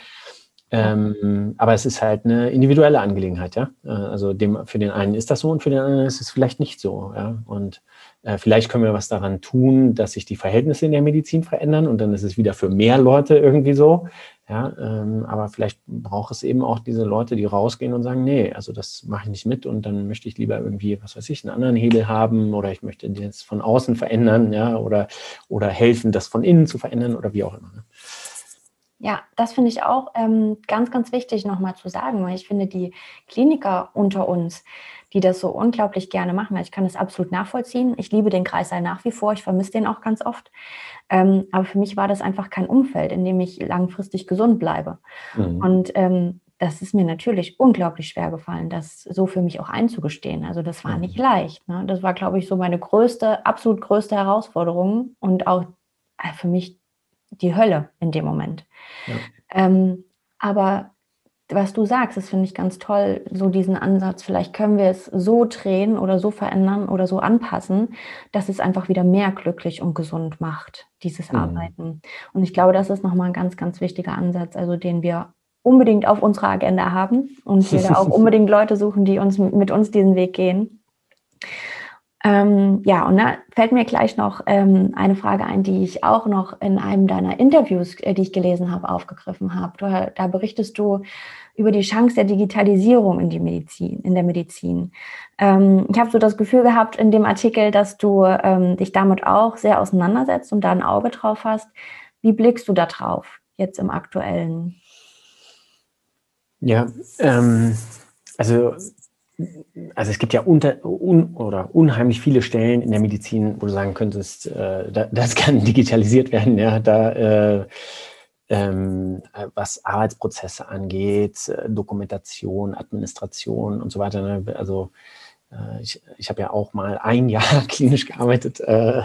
ähm, aber es ist halt eine individuelle Angelegenheit, ja. Also dem, für den einen ist das so und für den anderen ist es vielleicht nicht so, ja. Und äh, vielleicht können wir was daran tun, dass sich die Verhältnisse in der Medizin verändern und dann ist es wieder für mehr Leute irgendwie so, ja. Ähm, aber vielleicht braucht es eben auch diese Leute, die rausgehen und sagen, nee, also das mache ich nicht mit und dann möchte ich lieber irgendwie, was weiß ich, einen anderen Hebel haben oder ich möchte das von außen verändern, ja, oder, oder helfen, das von innen zu verändern oder wie auch immer. Ne? Ja, das finde ich auch ähm, ganz, ganz wichtig nochmal zu sagen, weil ich finde, die Kliniker unter uns, die das so unglaublich gerne machen, weil ich kann das absolut nachvollziehen. Ich liebe den Kreißsaal nach wie vor, ich vermisse den auch ganz oft. Ähm, aber für mich war das einfach kein Umfeld, in dem ich langfristig gesund bleibe. Mhm. Und ähm, das ist mir natürlich unglaublich schwer gefallen, das so für mich auch einzugestehen. Also das war nicht mhm. leicht. Ne? Das war, glaube ich, so meine größte, absolut größte Herausforderung und auch äh, für mich die Hölle in dem Moment. Ja. Ähm, aber was du sagst, das finde ich ganz toll, so diesen Ansatz, vielleicht können wir es so drehen oder so verändern oder so anpassen, dass es einfach wieder mehr glücklich und gesund macht, dieses mhm. Arbeiten. Und ich glaube, das ist nochmal ein ganz, ganz wichtiger Ansatz, also den wir unbedingt auf unserer Agenda haben und wir da auch unbedingt Leute suchen, die uns mit uns diesen Weg gehen. Ähm, ja, und da fällt mir gleich noch ähm, eine Frage ein, die ich auch noch in einem deiner Interviews, äh, die ich gelesen habe, aufgegriffen habe. Du, da berichtest du über die Chance der Digitalisierung in die Medizin, in der Medizin. Ähm, ich habe so das Gefühl gehabt in dem Artikel, dass du ähm, dich damit auch sehr auseinandersetzt und da ein Auge drauf hast. Wie blickst du da drauf jetzt im aktuellen? Ja, ähm, also also es gibt ja unter, un, oder unheimlich viele Stellen in der Medizin, wo du sagen könntest, äh, da, das kann digitalisiert werden, ja, da äh, ähm, was Arbeitsprozesse angeht, äh, Dokumentation, Administration und so weiter. Ne? Also äh, ich, ich habe ja auch mal ein Jahr klinisch gearbeitet, äh,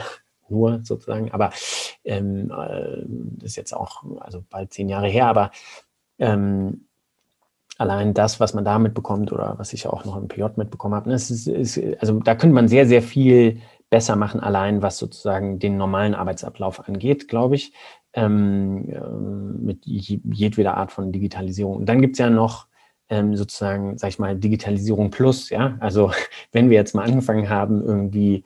nur sozusagen, aber ähm, äh, das ist jetzt auch also bald zehn Jahre her, aber ähm, allein das, was man da mitbekommt oder was ich auch noch im PJ mitbekommen habe, ne, ist, ist, also da könnte man sehr, sehr viel besser machen, allein was sozusagen den normalen Arbeitsablauf angeht, glaube ich, ähm, ähm mit jedweder Art von Digitalisierung. Und dann gibt es ja noch ähm, sozusagen, sag ich mal, Digitalisierung plus, ja. Also wenn wir jetzt mal angefangen haben, irgendwie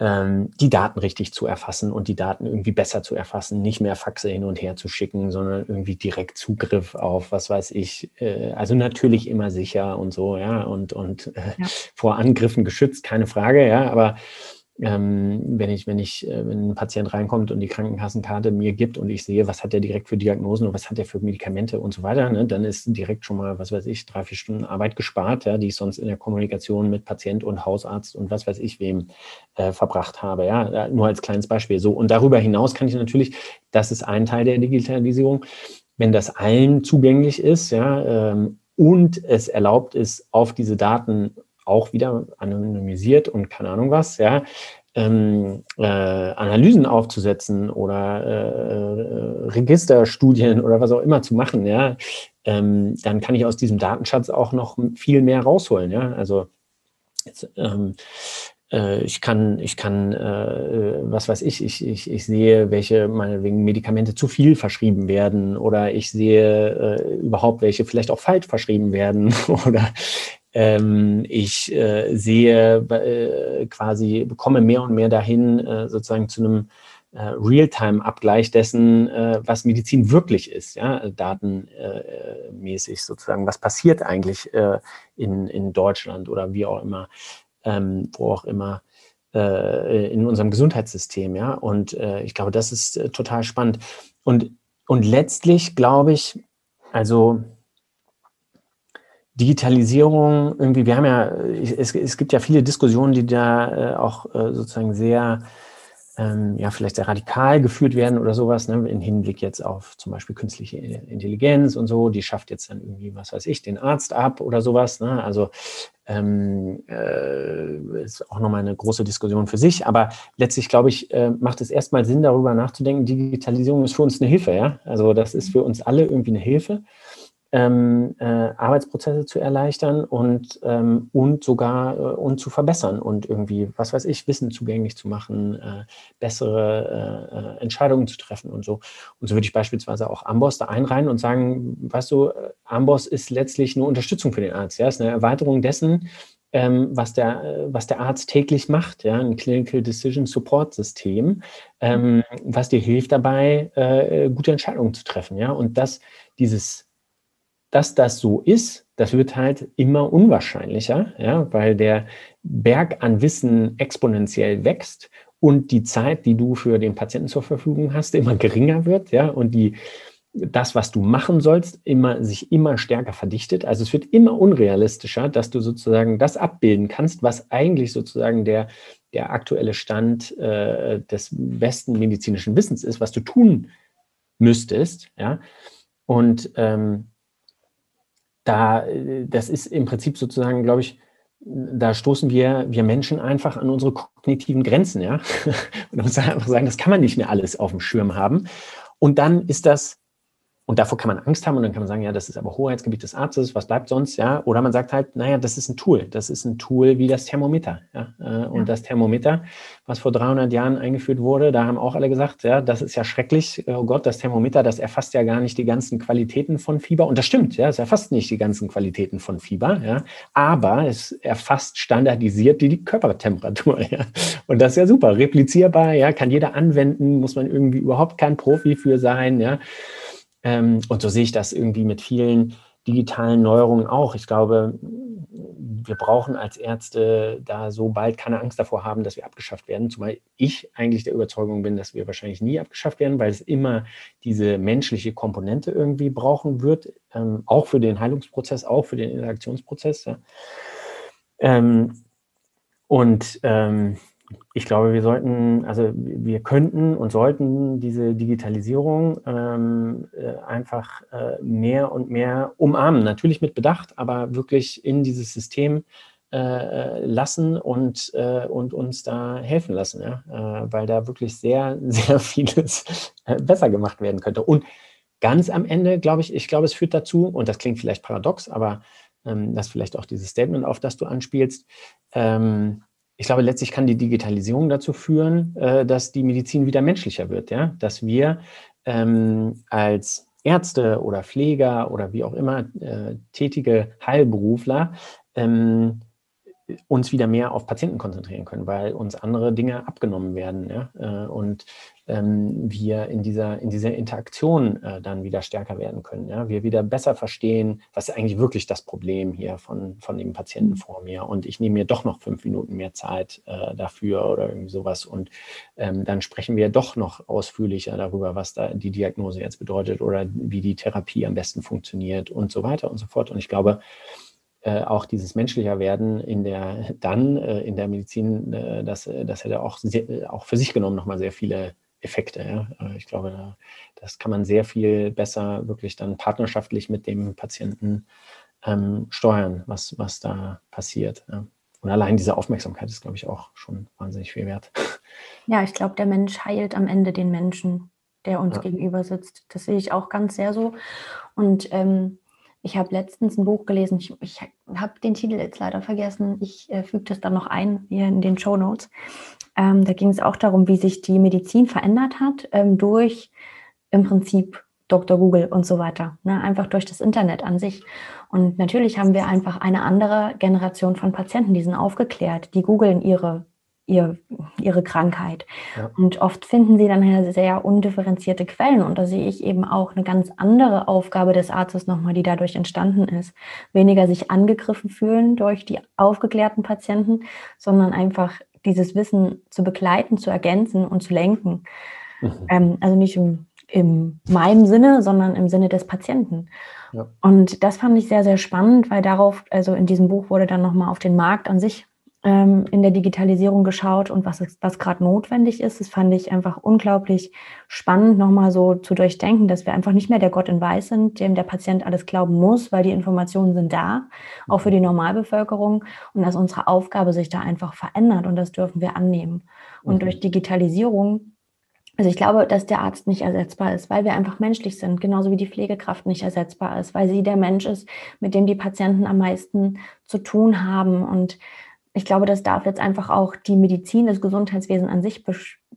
die Daten richtig zu erfassen und die Daten irgendwie besser zu erfassen, nicht mehr Faxe hin und her zu schicken, sondern irgendwie direkt Zugriff auf, was weiß ich, äh, also natürlich immer sicher und so, ja, und, und äh, ja. vor Angriffen geschützt, keine Frage, ja, aber ähm, wenn ich, wenn ich, äh, wenn ein Patient reinkommt und die Krankenkassenkarte mir gibt und ich sehe, was hat der direkt für Diagnosen und was hat der für Medikamente und so weiter, ne, dann ist direkt schon mal, was weiß ich, drei, vier Stunden Arbeit gespart, ja, die ich sonst in der Kommunikation mit Patient und Hausarzt und was weiß ich wem äh, verbracht habe, ja, nur als kleines Beispiel. So und darüber hinaus kann ich natürlich, das ist ein Teil der Digitalisierung, wenn das allen zugänglich ist, ja, ähm, und es erlaubt ist, auf diese Daten auch wieder anonymisiert und keine Ahnung was, ja, ähm, äh, Analysen aufzusetzen oder äh, Registerstudien oder was auch immer zu machen, ja, ähm, dann kann ich aus diesem Datenschatz auch noch viel mehr rausholen, ja. Also jetzt, ähm, äh, ich kann, ich kann, äh, was weiß ich, ich, ich, ich sehe, welche meinetwegen Medikamente zu viel verschrieben werden oder ich sehe äh, überhaupt welche vielleicht auch falsch verschrieben werden oder ich äh, sehe äh, quasi, bekomme mehr und mehr dahin, äh, sozusagen zu einem äh, Realtime-Abgleich dessen, äh, was Medizin wirklich ist, ja, datenmäßig sozusagen, was passiert eigentlich äh, in, in Deutschland oder wie auch immer, ähm, wo auch immer äh, in unserem Gesundheitssystem, ja. Und äh, ich glaube, das ist äh, total spannend. Und, und letztlich glaube ich, also Digitalisierung, irgendwie, wir haben ja, es, es gibt ja viele Diskussionen, die da äh, auch äh, sozusagen sehr, ähm, ja, vielleicht sehr radikal geführt werden oder sowas, ne, im Hinblick jetzt auf zum Beispiel künstliche Intelligenz und so, die schafft jetzt dann irgendwie, was weiß ich, den Arzt ab oder sowas. Ne? Also ähm, äh, ist auch nochmal eine große Diskussion für sich, aber letztlich, glaube ich, äh, macht es erstmal Sinn, darüber nachzudenken, Digitalisierung ist für uns eine Hilfe, ja. Also das ist für uns alle irgendwie eine Hilfe ähm, äh, Arbeitsprozesse zu erleichtern und, ähm, und sogar äh, und zu verbessern und irgendwie, was weiß ich, Wissen zugänglich zu machen, äh, bessere äh, äh, Entscheidungen zu treffen und so. Und so würde ich beispielsweise auch Amboss da einreihen und sagen, weißt du, äh, Amboss ist letztlich eine Unterstützung für den Arzt, ja, ist eine Erweiterung dessen, ähm, was, der, was der Arzt täglich macht, ja, ein Clinical Decision Support System, ähm, was dir hilft dabei, gute Entscheidungen zu treffen, ja, und das, dieses dass das so ist, das wird halt immer unwahrscheinlicher, ja, weil der Berg an Wissen exponentiell wächst und die Zeit, die du für den Patienten zur Verfügung hast, immer geringer wird, ja, und die, das, was du machen sollst, immer, sich immer stärker verdichtet. Also es wird immer unrealistischer, dass du sozusagen das abbilden kannst, was eigentlich sozusagen der, der aktuelle Stand äh, des besten medizinischen Wissens ist, was du tun müsstest, ja. Und ähm, da, das ist im Prinzip sozusagen, glaube ich, da stoßen wir, wir Menschen einfach an unsere kognitiven Grenzen, ja. Und uns einfach sagen, das kann man nicht mehr alles auf dem Schirm haben. Und dann ist das und davor kann man Angst haben und dann kann man sagen, ja, das ist aber Hoheitsgebiet des Arztes, was bleibt sonst, ja? Oder man sagt halt, naja, das ist ein Tool. Das ist ein Tool wie das Thermometer, ja? Äh, und ja. das Thermometer, was vor 300 Jahren eingeführt wurde, da haben auch alle gesagt, ja, das ist ja schrecklich. Oh Gott, das Thermometer, das erfasst ja gar nicht die ganzen Qualitäten von Fieber. Und das stimmt, ja, es erfasst nicht die ganzen Qualitäten von Fieber, ja? Aber es erfasst standardisiert die, die Körpertemperatur, ja? Und das ist ja super, replizierbar, ja, kann jeder anwenden, muss man irgendwie überhaupt kein Profi für sein, ja? Ähm, und so sehe ich das irgendwie mit vielen digitalen Neuerungen auch. Ich glaube, wir brauchen als Ärzte da so bald keine Angst davor haben, dass wir abgeschafft werden. Zumal ich eigentlich der Überzeugung bin, dass wir wahrscheinlich nie abgeschafft werden, weil es immer diese menschliche Komponente irgendwie brauchen wird, ähm, auch für den Heilungsprozess, auch für den Interaktionsprozess. Ja. Ähm, und ähm, ich glaube, wir sollten, also wir könnten und sollten diese Digitalisierung ähm, äh, einfach äh, mehr und mehr umarmen. Natürlich mit Bedacht, aber wirklich in dieses System äh, lassen und, äh, und uns da helfen lassen, ja? Äh, weil da wirklich sehr, sehr vieles äh, besser gemacht werden könnte. Und ganz am Ende, glaube ich, ich glaube, es führt dazu, und das klingt vielleicht paradox, aber ähm, das vielleicht auch dieses Statement, auf das du anspielst, ähm, ich glaube, letztlich kann die Digitalisierung dazu führen, äh, dass die Medizin wieder menschlicher wird, ja, dass wir ähm, als Ärzte oder Pfleger oder wie auch immer äh, tätige Heilberufler ähm, uns wieder mehr auf Patienten konzentrieren können, weil uns andere Dinge abgenommen werden ja? Äh, und ähm, wir in dieser, in dieser Interaktion äh, dann wieder stärker werden können. Ja? Wir wieder besser verstehen, was ist eigentlich wirklich das Problem hier von, von dem Patienten mhm. vor mir und ich nehme mir doch noch fünf Minuten mehr Zeit äh, dafür oder irgendwie sowas und ähm, dann sprechen wir doch noch ausführlicher darüber, was da die Diagnose jetzt bedeutet oder wie die Therapie am besten funktioniert und so weiter und so fort. Und ich glaube, äh, auch dieses menschlicher werden in der dann äh, in der Medizin, äh, das, äh, das hätte auch, sehr, auch für sich genommen nochmal sehr viele Effekte. Ja? Äh, ich glaube, das kann man sehr viel besser wirklich dann partnerschaftlich mit dem Patienten ähm, steuern, was, was da passiert. Ja? Und allein diese Aufmerksamkeit ist, glaube ich, auch schon wahnsinnig viel wert. Ja, ich glaube, der Mensch heilt am Ende den Menschen, der uns ja. gegenüber sitzt. Das sehe ich auch ganz sehr so. Und ähm, ich habe letztens ein Buch gelesen, ich, ich habe den Titel jetzt leider vergessen, ich äh, füge das dann noch ein hier in den Show Notes. Ähm, da ging es auch darum, wie sich die Medizin verändert hat ähm, durch im Prinzip Dr. Google und so weiter, ne? einfach durch das Internet an sich. Und natürlich haben wir einfach eine andere Generation von Patienten, die sind aufgeklärt, die googeln ihre ihr, ihre Krankheit. Ja. Und oft finden sie dann sehr undifferenzierte Quellen. Und da sehe ich eben auch eine ganz andere Aufgabe des Arztes nochmal, die dadurch entstanden ist. Weniger sich angegriffen fühlen durch die aufgeklärten Patienten, sondern einfach dieses Wissen zu begleiten, zu ergänzen und zu lenken. Mhm. Ähm, also nicht im, in meinem Sinne, sondern im Sinne des Patienten. Ja. Und das fand ich sehr, sehr spannend, weil darauf, also in diesem Buch wurde dann nochmal auf den Markt an sich ähm, in der Digitalisierung geschaut und was, was gerade notwendig ist. Das fand ich einfach unglaublich spannend, nochmal so zu durchdenken, dass wir einfach nicht mehr der Gott in Weiß sind, dem der Patient alles glauben muss, weil die Informationen sind da, auch für die Normalbevölkerung und dass unsere Aufgabe sich da einfach verändert und das dürfen wir annehmen. Und mhm. durch Digitalisierung also ich glaube, dass der Arzt nicht ersetzbar ist, weil wir einfach menschlich sind, genauso wie die Pflegekraft nicht ersetzbar ist, weil sie der Mensch ist, mit dem die Patienten am meisten zu tun haben. Und ich glaube, das darf jetzt einfach auch die Medizin, das Gesundheitswesen an sich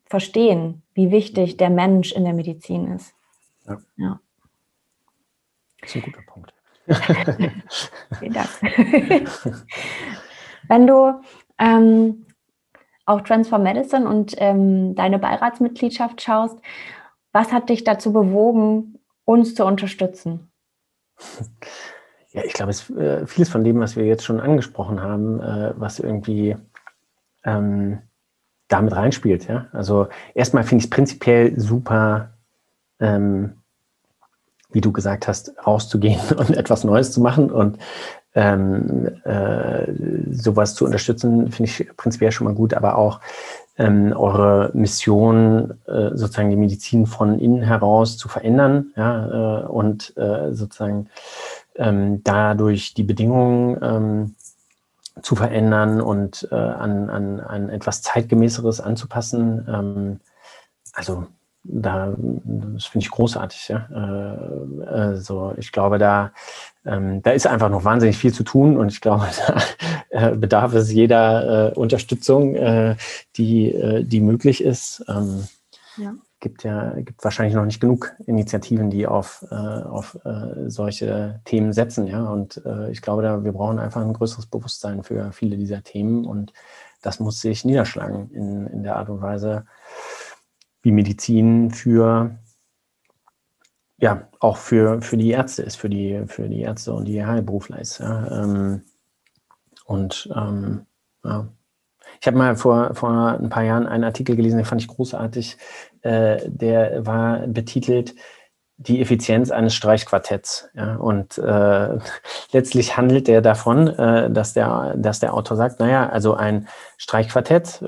verstehen, wie wichtig der Mensch in der Medizin ist. Ja. ja. Das ist ein guter Punkt. Vielen Dank. Wenn du ähm, auf Transform Medicine und ähm, deine Beiratsmitgliedschaft schaust, was hat dich dazu bewogen, uns zu unterstützen? Ja, ich glaube, es, äh, vieles von dem, was wir jetzt schon angesprochen haben, äh, was irgendwie ähm, damit reinspielt. Ja? Also erstmal finde ich es prinzipiell super, ähm, wie du gesagt hast, rauszugehen und etwas Neues zu machen und ähm, äh, sowas zu unterstützen, finde ich prinzipiell schon mal gut, aber auch ähm, eure Mission, äh, sozusagen die Medizin von innen heraus zu verändern ja, äh, und äh, sozusagen ähm, dadurch die Bedingungen ähm, zu verändern und äh, an, an, an etwas zeitgemäßeres anzupassen. Ähm, also da, das finde ich großartig. Ja? Äh, also ich glaube, da, ähm, da ist einfach noch wahnsinnig viel zu tun und ich glaube, da äh, bedarf es jeder äh, Unterstützung, äh, die, äh, die möglich ist. Ähm, ja. Gibt ja, gibt wahrscheinlich noch nicht genug Initiativen, die auf, äh, auf solche Themen setzen. Ja? Und ich glaube, da, wir brauchen einfach ein größeres Bewusstsein für viele dieser Themen und das muss sich niederschlagen in, in der Art und Weise, wie Medizin für ja auch für, für die Ärzte ist, für die, für die Ärzte und die Heilberufler ist. Ja. Ähm, und ähm, ja. Ich habe mal vor, vor ein paar Jahren einen Artikel gelesen, den fand ich großartig. Äh, der war betitelt die Effizienz eines Streichquartetts. Ja? Und äh, letztlich handelt der davon, äh, dass, der, dass der Autor sagt, naja, also ein Streichquartett, äh,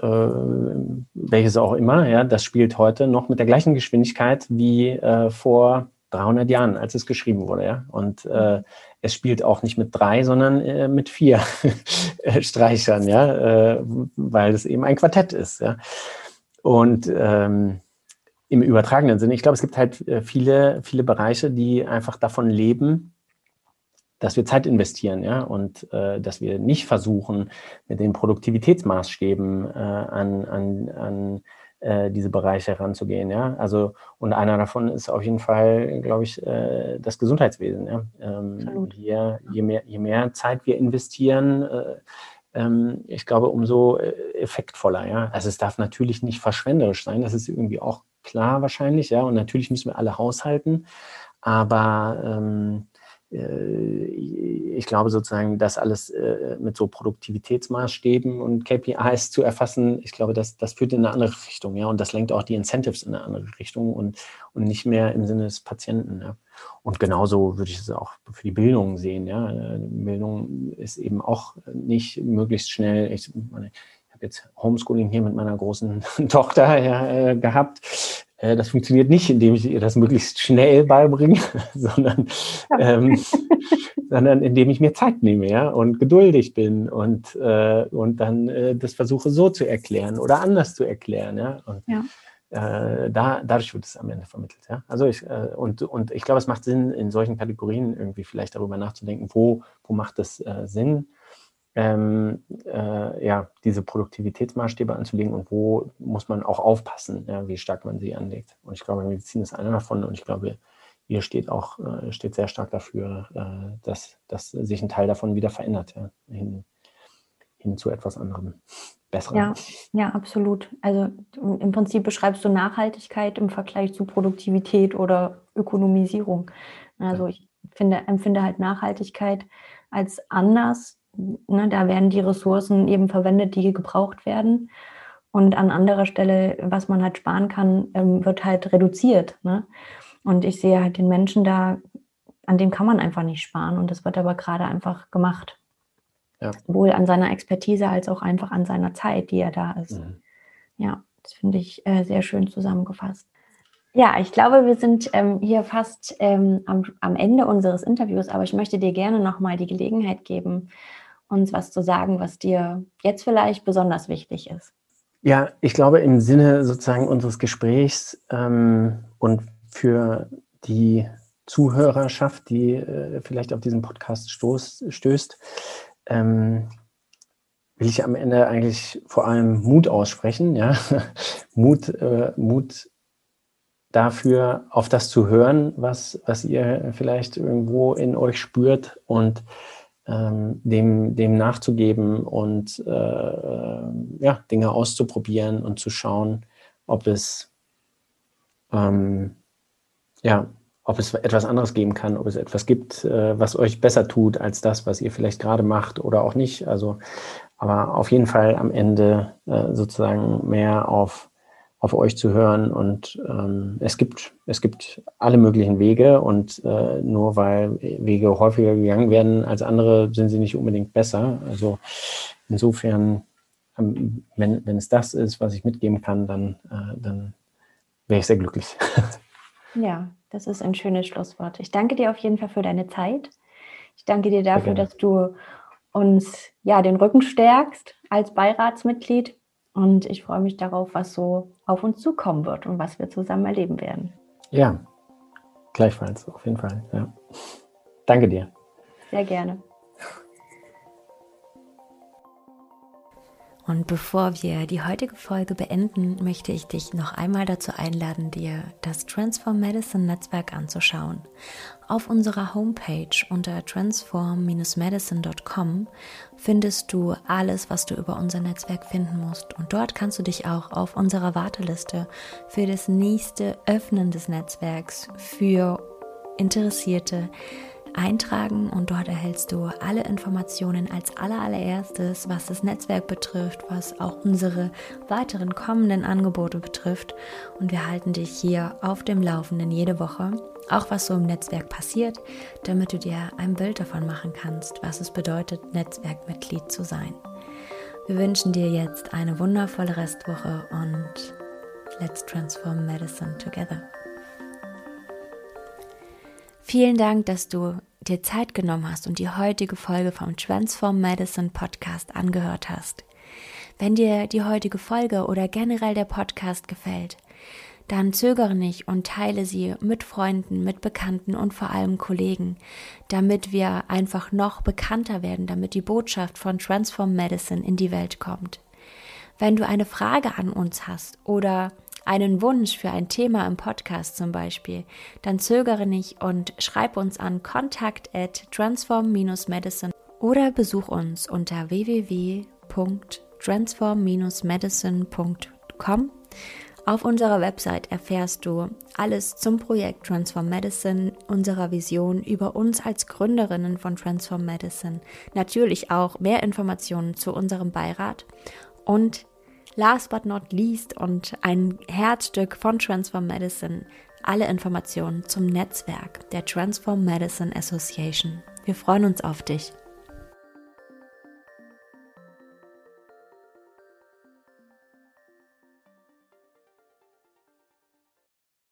welches auch immer, ja, das spielt heute noch mit der gleichen Geschwindigkeit wie äh, vor 300 Jahren, als es geschrieben wurde. Ja? Und äh, es spielt auch nicht mit drei, sondern äh, mit vier Streichern, ja, äh, weil es eben ein Quartett ist. Ja? Und ähm, im übertragenen Sinne. Ich glaube, es gibt halt äh, viele, viele Bereiche, die einfach davon leben, dass wir Zeit investieren, ja, und äh, dass wir nicht versuchen, mit den Produktivitätsmaßstäben äh, an, an, an äh, diese Bereiche heranzugehen, ja. Also, und einer davon ist auf jeden Fall, glaube ich, äh, das Gesundheitswesen, ja. Ähm, hier, je, mehr, je mehr Zeit wir investieren, äh, ähm, ich glaube, umso effektvoller, ja. Also es darf natürlich nicht verschwenderisch sein, das ist irgendwie auch klar wahrscheinlich, ja. Und natürlich müssen wir alle haushalten, aber ähm, äh, ich glaube sozusagen, das alles äh, mit so Produktivitätsmaßstäben und KPIs zu erfassen, ich glaube, das, das führt in eine andere Richtung, ja, und das lenkt auch die Incentives in eine andere Richtung und, und nicht mehr im Sinne des Patienten. Ja. Und genauso würde ich es auch für die Bildung sehen, ja. Äh, Bildung ist eben auch nicht möglichst schnell, ich, habe jetzt Homeschooling hier mit meiner großen Tochter ja, gehabt äh, das funktioniert nicht, indem ich ihr das möglichst schnell beibringe, sondern, ähm, sondern indem ich mir Zeit nehme ja, und geduldig bin und, äh, und dann äh, das versuche so zu erklären oder anders zu erklären. Ja? Und, ja. Äh, da, dadurch wird es am Ende vermittelt. Ja? Also ich, äh, und, und ich glaube, es macht Sinn, in solchen Kategorien irgendwie vielleicht darüber nachzudenken, wo, wo macht es äh, Sinn, ähm, äh, ja, diese Produktivitätsmaßstäbe anzulegen und wo muss man auch aufpassen, ja, wie stark man sie anlegt. Und ich glaube, Medizin ist einer davon und ich glaube, ihr steht auch äh, steht sehr stark dafür, äh, dass, dass sich ein Teil davon wieder verändert, ja, hin, hin zu etwas anderem. Besseren. Ja, ja, absolut. Also im Prinzip beschreibst du Nachhaltigkeit im Vergleich zu Produktivität oder Ökonomisierung. Also ich finde, empfinde halt Nachhaltigkeit als anders. Ne, da werden die Ressourcen eben verwendet, die gebraucht werden. Und an anderer Stelle, was man halt sparen kann, ähm, wird halt reduziert. Ne? Und ich sehe halt den Menschen da, an dem kann man einfach nicht sparen. Und das wird aber gerade einfach gemacht. Ja. Sowohl an seiner Expertise als auch einfach an seiner Zeit, die er da ist. Mhm. Ja, das finde ich äh, sehr schön zusammengefasst. Ja, ich glaube, wir sind ähm, hier fast ähm, am, am, Ende unseres Interviews, aber ich möchte dir gerne nochmal die Gelegenheit geben, uns was zu sagen, was dir jetzt vielleicht besonders wichtig ist. Ja, ich glaube, im Sinne sozusagen unseres Gesprächs ähm, und für die Zuhörerschaft, die äh, vielleicht auf diesen Podcast stoß, stößt, ähm, will ich am Ende eigentlich vor allem Mut aussprechen. Ja? Mut, äh, Mut dafür, auf das zu hören, was, was ihr vielleicht irgendwo in euch spürt und ähm, dem, dem nachzugeben und äh, äh, ja, Dinge auszuprobieren und zu schauen, ob es, ähm, ja, ob es etwas anderes geben kann, ob es etwas gibt, äh, was euch besser tut als das, was ihr vielleicht gerade macht oder auch nicht. Also, aber auf jeden Fall am Ende äh, sozusagen mehr auf auf euch zu hören. Und ähm, es gibt, es gibt alle möglichen Wege und äh, nur weil Wege häufiger gegangen werden als andere, sind sie nicht unbedingt besser. Also insofern, ähm, wenn, wenn es das ist, was ich mitgeben kann, dann, äh, dann wäre ich sehr glücklich. Ja, das ist ein schönes Schlusswort. Ich danke dir auf jeden Fall für deine Zeit. Ich danke dir dafür, dass du uns ja den Rücken stärkst als Beiratsmitglied und ich freue mich darauf, was so auf uns zukommen wird und was wir zusammen erleben werden. Ja, gleichfalls, auf jeden Fall. Ja. Danke dir. Sehr gerne. Und bevor wir die heutige Folge beenden, möchte ich dich noch einmal dazu einladen, dir das Transform Medicine Netzwerk anzuschauen. Auf unserer Homepage unter transform-medicine.com findest du alles, was du über unser Netzwerk finden musst. Und dort kannst du dich auch auf unserer Warteliste für das nächste Öffnen des Netzwerks für Interessierte eintragen und dort erhältst du alle Informationen als allerallererstes, was das Netzwerk betrifft, was auch unsere weiteren kommenden Angebote betrifft. Und wir halten dich hier auf dem Laufenden jede Woche, auch was so im Netzwerk passiert, damit du dir ein Bild davon machen kannst, was es bedeutet, Netzwerkmitglied zu sein. Wir wünschen dir jetzt eine wundervolle Restwoche und let's transform medicine together. Vielen Dank, dass du dir Zeit genommen hast und die heutige Folge vom Transform Medicine Podcast angehört hast. Wenn dir die heutige Folge oder generell der Podcast gefällt, dann zögere nicht und teile sie mit Freunden, mit Bekannten und vor allem Kollegen, damit wir einfach noch bekannter werden, damit die Botschaft von Transform Medicine in die Welt kommt. Wenn du eine Frage an uns hast oder einen Wunsch für ein Thema im Podcast zum Beispiel, dann zögere nicht und schreib uns an contact at transform-medicine oder besuch uns unter www.transform-medicine.com. Auf unserer Website erfährst du alles zum Projekt Transform Medicine, unserer Vision über uns als Gründerinnen von Transform Medicine, natürlich auch mehr Informationen zu unserem Beirat und last but not least und ein Herzstück von Transform Medicine, alle Informationen zum Netzwerk der Transform Medicine Association. Wir freuen uns auf dich.